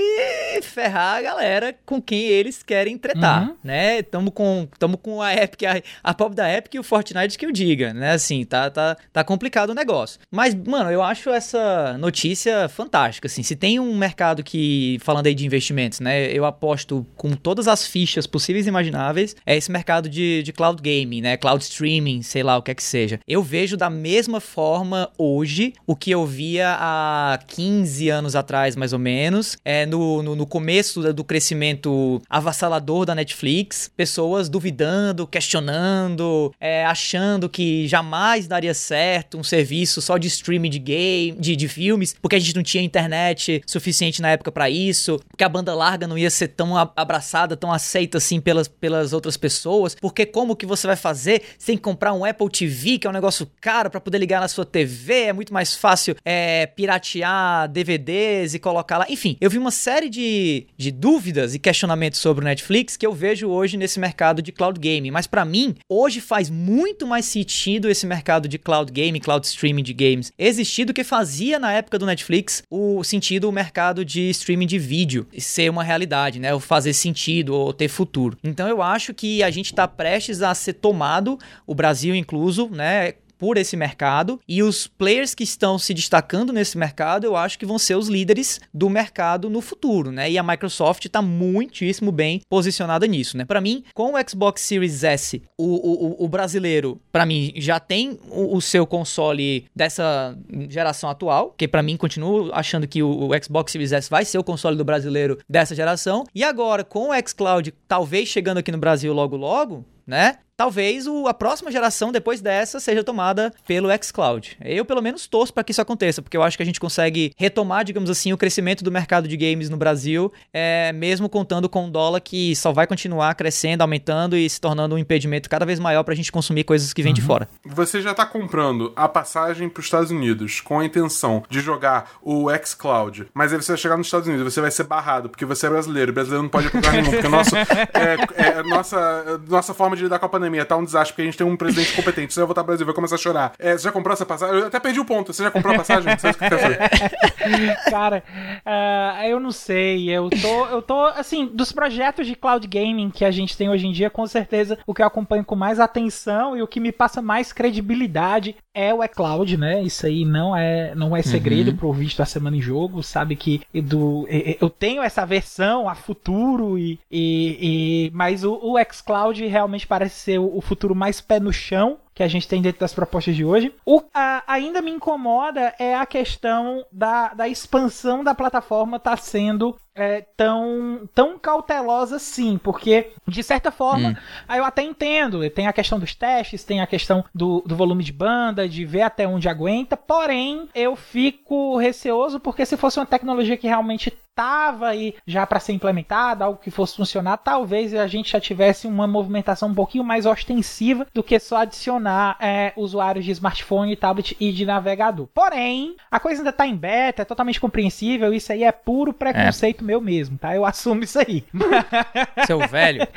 ferrar a galera com quem eles querem tretar, uhum. né? Tamo com, tamo com a Epic, a, a pop da Epic e o Fortnite que eu diga, né? Assim, tá, tá, tá complicado o negócio. Mas, mano, eu acho essa notícia fantástica, assim. Se tem um mercado que, falando aí de investimentos, né? Eu aposto com todas as fichas possíveis e imagináveis, é esse mercado de, de cloud gaming, né? Cloud streaming, sei lá o que é que seja. Eu vejo da mesma forma forma hoje o que eu via há 15 anos atrás, mais ou menos, é no, no, no começo do, crescimento avassalador da Netflix, pessoas duvidando, questionando, é, achando que jamais daria certo um serviço só de streaming de game, de, de filmes, porque a gente não tinha internet suficiente na época para isso, porque a banda larga não ia ser tão abraçada, tão aceita assim pelas, pelas outras pessoas, porque como que você vai fazer? Que comprar um Apple TV, que é um negócio caro para poder ligar na sua TV, é muito mais fácil é, piratear DVDs e colocar lá. Enfim, eu vi uma série de, de dúvidas e questionamentos sobre o Netflix que eu vejo hoje nesse mercado de cloud gaming, mas para mim, hoje faz muito mais sentido esse mercado de cloud gaming, cloud streaming de games existir do que fazia na época do Netflix o sentido o mercado de streaming de vídeo ser uma realidade, né? Ou fazer sentido ou ter futuro. Então eu acho que a gente está prestes a ser tomado, o Brasil incluso, né? Por esse mercado e os players que estão se destacando nesse mercado, eu acho que vão ser os líderes do mercado no futuro, né? E a Microsoft está muitíssimo bem posicionada nisso, né? Para mim, com o Xbox Series S, o, o, o brasileiro, para mim, já tem o, o, seu console dessa geração atual, que para mim continuo achando que o, o Xbox Series S vai ser o console do brasileiro dessa geração. E agora, com o xCloud talvez chegando aqui no Brasil logo logo, né? Talvez o, a próxima geração depois dessa seja tomada pelo xCloud. Eu, pelo menos, torço para que isso aconteça, porque eu acho que a gente consegue retomar, digamos assim, o crescimento do mercado de games no Brasil, é, mesmo contando com um dólar que só vai continuar crescendo, aumentando e se tornando um impedimento cada vez maior para a gente consumir coisas que vêm uhum. de fora. Você já está comprando a passagem para os Estados Unidos com a intenção de jogar o xCloud, mas aí você vai chegar nos Estados Unidos, você vai ser barrado, porque você é brasileiro, o brasileiro não pode comprar nenhum, porque nosso, é, é, nossa, nossa forma de lidar com a pandemia pandemia tá um desastre, porque a gente tem um presidente competente. Você vai voltar pro Brasil, vai começar a chorar. É, você já comprou essa passagem? Eu até perdi o ponto. Você já comprou a passagem? Não sei o que Cara, uh, eu não sei. Eu tô, eu tô, assim, dos projetos de cloud gaming que a gente tem hoje em dia, com certeza o que eu acompanho com mais atenção e o que me passa mais credibilidade é o xCloud, né? Isso aí não é, não é segredo uhum. pro visto da semana em jogo. Sabe que do, eu tenho essa versão a futuro e, e, e mas o, o xCloud realmente parece ser o futuro mais pé no chão que a gente tem dentro das propostas de hoje. O a, ainda me incomoda é a questão da, da expansão da plataforma tá sendo é, tão, tão cautelosa sim, porque de certa forma, hum. aí eu até entendo, tem a questão dos testes, tem a questão do, do volume de banda, de ver até onde aguenta, porém eu fico receoso porque se fosse uma tecnologia que realmente estava aí já para ser implementada, algo que fosse funcionar, talvez a gente já tivesse uma movimentação um pouquinho mais ostensiva do que só adicionar é, usuários de smartphone, tablet e de navegador. Porém, a coisa ainda está em beta, é totalmente compreensível, isso aí é puro preconceito é. meu mesmo, tá? Eu assumo isso aí. Seu velho?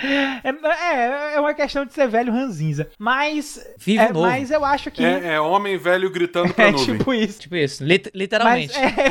É, é, é uma questão de ser velho ranzinza. Mas, Vivo é, novo. mas eu acho que... É, é homem velho gritando pra é, nuvem. tipo isso. Tipo isso, Lit literalmente. Mas, é...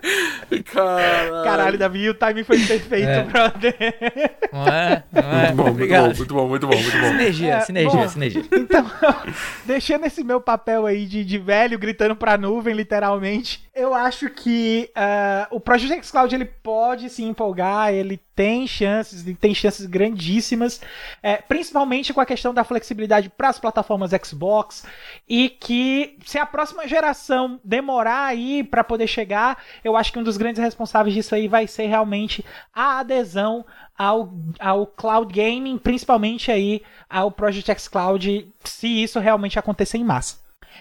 Caralho. Caralho, Davi, o timing foi perfeito, é. brother. Não é? Não é? Muito bom, Obrigado. muito bom, muito bom, muito bom, muito bom. Sinergia, é, sinergia, bom, sinergia. Então, deixando esse meu papel aí de, de velho gritando pra nuvem, literalmente, eu acho que uh, o Project X Cloud ele pode se empolgar, ele tem chances, ele tem chances grandíssimas, é, principalmente com a questão da flexibilidade para as plataformas Xbox e que se a próxima geração demorar aí para poder chegar, eu acho que um dos grandes responsáveis disso aí vai ser realmente a adesão ao, ao cloud gaming, principalmente aí ao Project X Cloud, se isso realmente acontecer em massa.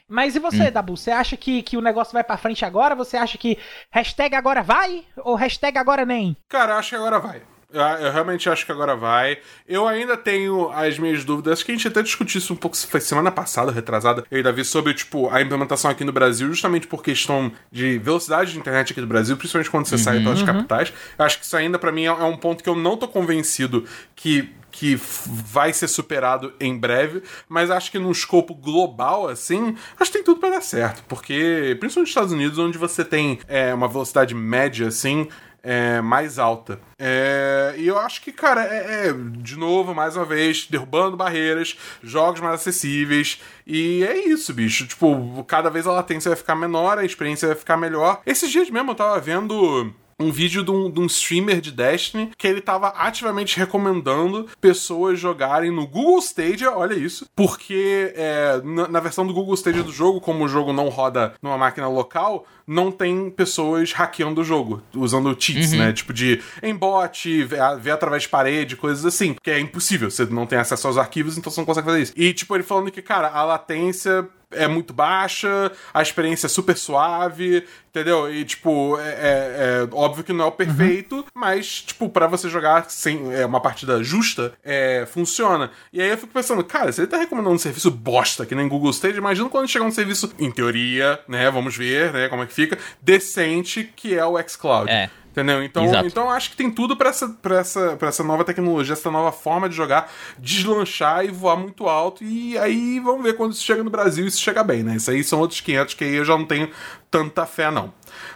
Mas e você, hum. Dabu? Você acha que, que o negócio vai para frente agora? Você acha que hashtag agora vai? Ou hashtag agora nem? Cara, acho que agora vai. Eu, eu, realmente acho que agora vai. Eu ainda tenho as minhas dúvidas. Acho que a gente até discutiu isso um pouco, foi semana passada, retrasada, eu e Davi, sobre, tipo, a implementação aqui no Brasil, justamente por questão de velocidade de internet aqui do Brasil, principalmente quando você uhum, sai pelas uhum. capitais. Eu acho que isso ainda, para mim, é, é um ponto que eu não tô convencido que que vai ser superado em breve, mas acho que num escopo global, assim, acho que tem tudo para dar certo, porque, principalmente nos Estados Unidos, onde você tem é, uma velocidade média, assim, é, mais alta. É, e eu acho que, cara, é, é, de novo, mais uma vez, derrubando barreiras, jogos mais acessíveis. E é isso, bicho. Tipo, cada vez a latência vai ficar menor, a experiência vai ficar melhor. Esses dias mesmo eu tava vendo um vídeo de um, de um, streamer de Destiny que ele tava ativamente recomendando pessoas jogarem no Google Stadia, olha isso, porque é, na, na, versão do Google Stadia do jogo, como o jogo não roda numa máquina local, não tem pessoas hackeando o jogo, usando cheats, uhum. né? Tipo de embot, ver, ver através de parede, coisas assim. Que é impossível, você não tem acesso aos arquivos, então você não consegue fazer isso. E, tipo, ele falando que, cara, a latência é muito baixa, a experiência é super suave, entendeu? E, tipo, é, é, é óbvio que não é o perfeito, uhum. mas, tipo, para você jogar sem é, uma partida justa, é, funciona. E aí eu fico pensando, cara, se ele tá recomendando um serviço bosta que nem Google Stage, imagina quando chegar um serviço, em teoria, né, vamos ver, né, como é que fica, decente, que é o xCloud. É. Entendeu? Então, então acho que tem tudo para essa, pra essa, pra essa nova tecnologia, essa nova forma de jogar, deslanchar e voar muito alto. E aí vamos ver quando isso chega no Brasil e se chega bem, né? Isso aí são outros 500 que aí eu já não tenho tanta fé, não.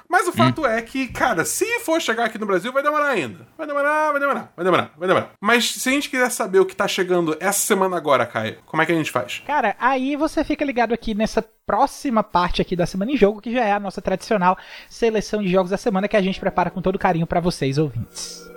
Mas o hum. fato hum. é que, cara, se for chegar aqui no Brasil, vai demorar ainda. Vai demorar, vai demorar, vai demorar, vai demorar. Mas se a gente quiser saber o que tá chegando essa semana agora, Caio, como é que a gente faz? Cara, aí você fica ligado aqui nessa próxima parte aqui da Semana em Jogo, que já é a nossa tradicional seleção de jogos da semana que a gente prepara com todo carinho para vocês, ouvintes.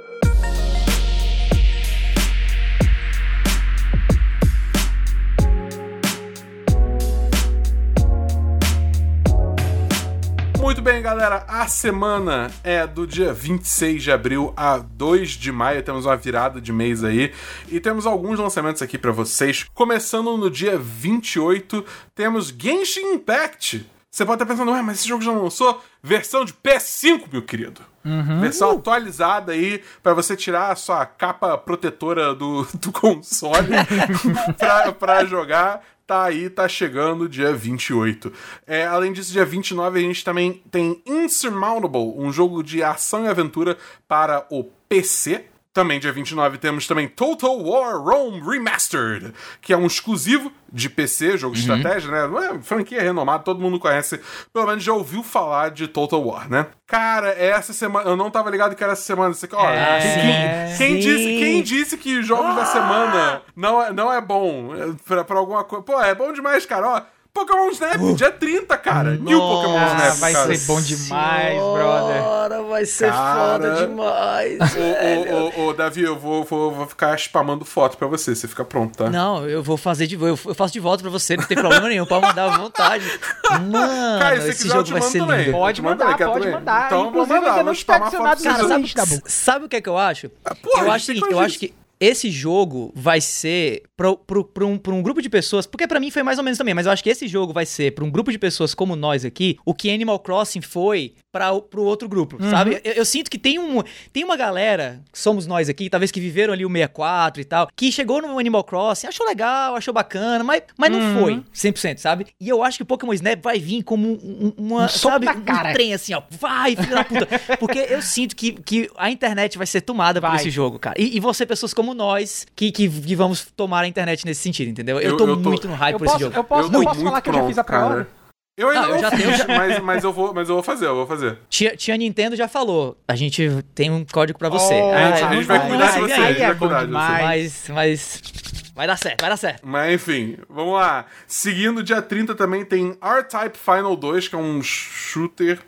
Bem, galera. A semana é do dia 26 de abril a 2 de maio. Temos uma virada de mês aí. E temos alguns lançamentos aqui para vocês. Começando no dia 28, temos Genshin Impact. Você pode estar pensando, ué, mas esse jogo já lançou? Versão de PS5, meu querido. Uhum. Versão atualizada aí para você tirar a sua capa protetora do, do console pra, pra jogar tá aí, tá chegando dia 28. É, além disso, dia 29 a gente também tem Insurmountable, um jogo de ação e aventura para o PC. Também dia 29 temos também Total War Rome Remastered, que é um exclusivo de PC, jogo de uhum. estratégia, né? É franquia renomada, todo mundo conhece, pelo menos já ouviu falar de Total War, né? Cara, essa semana. Eu não tava ligado que era essa semana. Você, ó, é, quem, quem, disse, quem disse que jogos ah. da semana não é, não é bom pra, pra alguma coisa? Pô, é bom demais, cara. Ó, Pokémon Snap, uh. dia 30, cara. Nossa, New Pokémon Snap. Vai cara. ser bom demais, Senhora, brother. Vai ser cara, foda demais. Ô, ô, ô, Davi, eu vou, vou, vou ficar spamando foto pra você. Você fica pronto, tá? Não, eu vou fazer de eu faço de volta pra você, não tem problema nenhum. Pode mandar à vontade. Mano, cara, esse quiser, jogo vai ser também. lindo. Pode mandar, pode também. mandar. Então, Inclusive, mandar, ainda não está adicionado cara, sabe, sabe o que é que eu acho? Ah, porra, eu acho, eu acho que esse jogo vai ser para um, um grupo de pessoas, porque para mim foi mais ou menos também, mas eu acho que esse jogo vai ser para um grupo de pessoas como nós aqui, o que Animal Crossing foi para o outro grupo, uhum. sabe? Eu, eu, sinto que tem, um, tem uma galera, que somos nós aqui, talvez que viveram ali o 64 e tal, que chegou no Animal Crossing, achou legal, achou bacana, mas, mas não uhum. foi 100%, sabe? E eu acho que o Pokémon Snap vai vir como um, uma, um sabe, um trem assim, ó, vai, filho da puta. Porque eu sinto que, que a internet vai ser tomada vai. por esse jogo, cara. E, e você, pessoas como nós, que, que, que, vamos tomar a internet nesse sentido, entendeu? Eu, eu tô, eu tô muito no hype por posso, esse jogo. Eu posso, eu, eu posso falar que eu já fiz a prova? Eu ainda não, não eu já fiz, tenho... mas, mas, eu vou, mas eu vou fazer, eu vou fazer. Tia, tia Nintendo já falou, a gente tem um código pra você. Oh, a, gente, a gente vai cuidar de você, a gente vai cuidar de você. Mas, mas... Vai dar certo, vai dar certo. Mas enfim, vamos lá. Seguindo, dia 30 também tem R-Type Final 2, que é um shooter.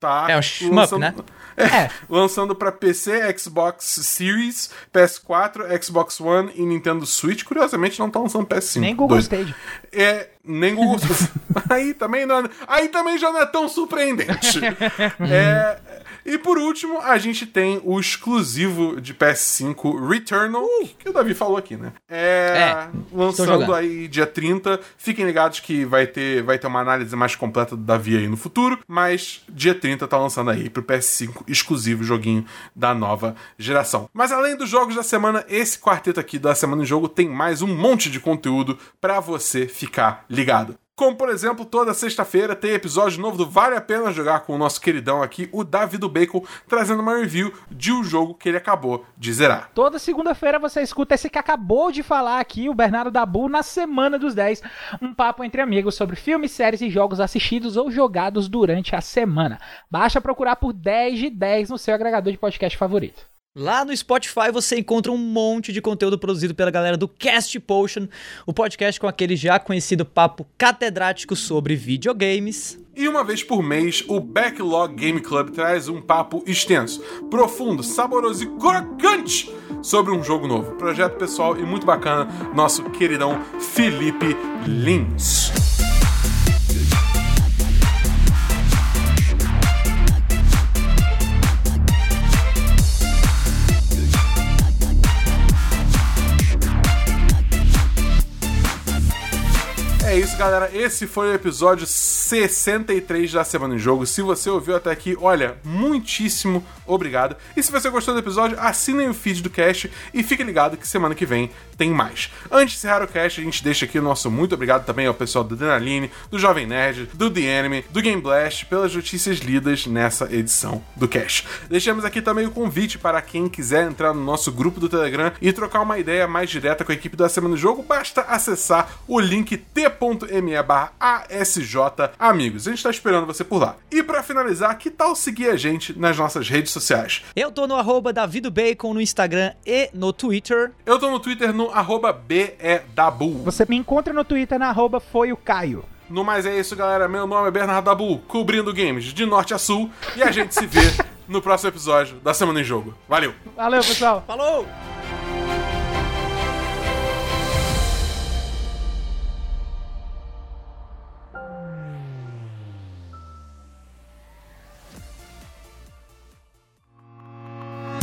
Tá é um shmup, né? É, lançando para PC, Xbox Series, PS4, Xbox One e Nintendo Switch. Curiosamente, não tá lançando PS5. Nem Google dois. Stage. É, nem Google aí também não, é, aí também já não é tão surpreendente. é, e por último, a gente tem o exclusivo de PS5 Returnal, uh. que o Davi falou aqui, né? É, é lançando aí dia 30. Fiquem ligados que vai ter, vai ter uma análise mais completa do Davi aí no futuro, mas dia 30 tá lançando aí pro PS5 exclusivo joguinho da nova geração. Mas além dos jogos da semana, esse quarteto aqui da Semana em Jogo tem mais um monte de conteúdo para você ficar ligado. Como, por exemplo, toda sexta-feira tem episódio novo do Vale a Pena Jogar com o nosso queridão aqui, o Davi do Bacon, trazendo uma review de um jogo que ele acabou de zerar. Toda segunda-feira você escuta esse que acabou de falar aqui, o Bernardo Dabu, na Semana dos 10. Um papo entre amigos sobre filmes, séries e jogos assistidos ou jogados durante a semana. Basta procurar por 10 de 10 no seu agregador de podcast favorito. Lá no Spotify você encontra um monte de conteúdo produzido pela galera do Cast Potion, o podcast com aquele já conhecido papo catedrático sobre videogames. E uma vez por mês, o Backlog Game Club traz um papo extenso, profundo, saboroso e crocante sobre um jogo novo. Projeto pessoal e muito bacana, nosso queridão Felipe Lins. Galera. Esse foi o episódio 63 da Semana em Jogo. Se você ouviu até aqui, olha, muitíssimo obrigado. E se você gostou do episódio, assinem o feed do cast e fique ligado que semana que vem tem mais. Antes de encerrar o cast, a gente deixa aqui o nosso muito obrigado também ao pessoal do Adrenaline, do Jovem Nerd, do The Enemy, do Game Blast, pelas notícias lidas nessa edição do cast. Deixamos aqui também o convite para quem quiser entrar no nosso grupo do Telegram e trocar uma ideia mais direta com a equipe da Semana do Jogo, basta acessar o link t.com me barra ASJ Amigos. A gente tá esperando você por lá. E para finalizar, que tal seguir a gente nas nossas redes sociais? Eu tô no arroba Bacon no Instagram e no Twitter. Eu tô no Twitter no arroba BEDabu. Você me encontra no Twitter na arroba Foi o Caio. No mais é isso, galera. Meu nome é Bernardo Dabu, cobrindo games de norte a sul. E a gente se vê no próximo episódio da Semana em Jogo. Valeu! Valeu, pessoal! Falou!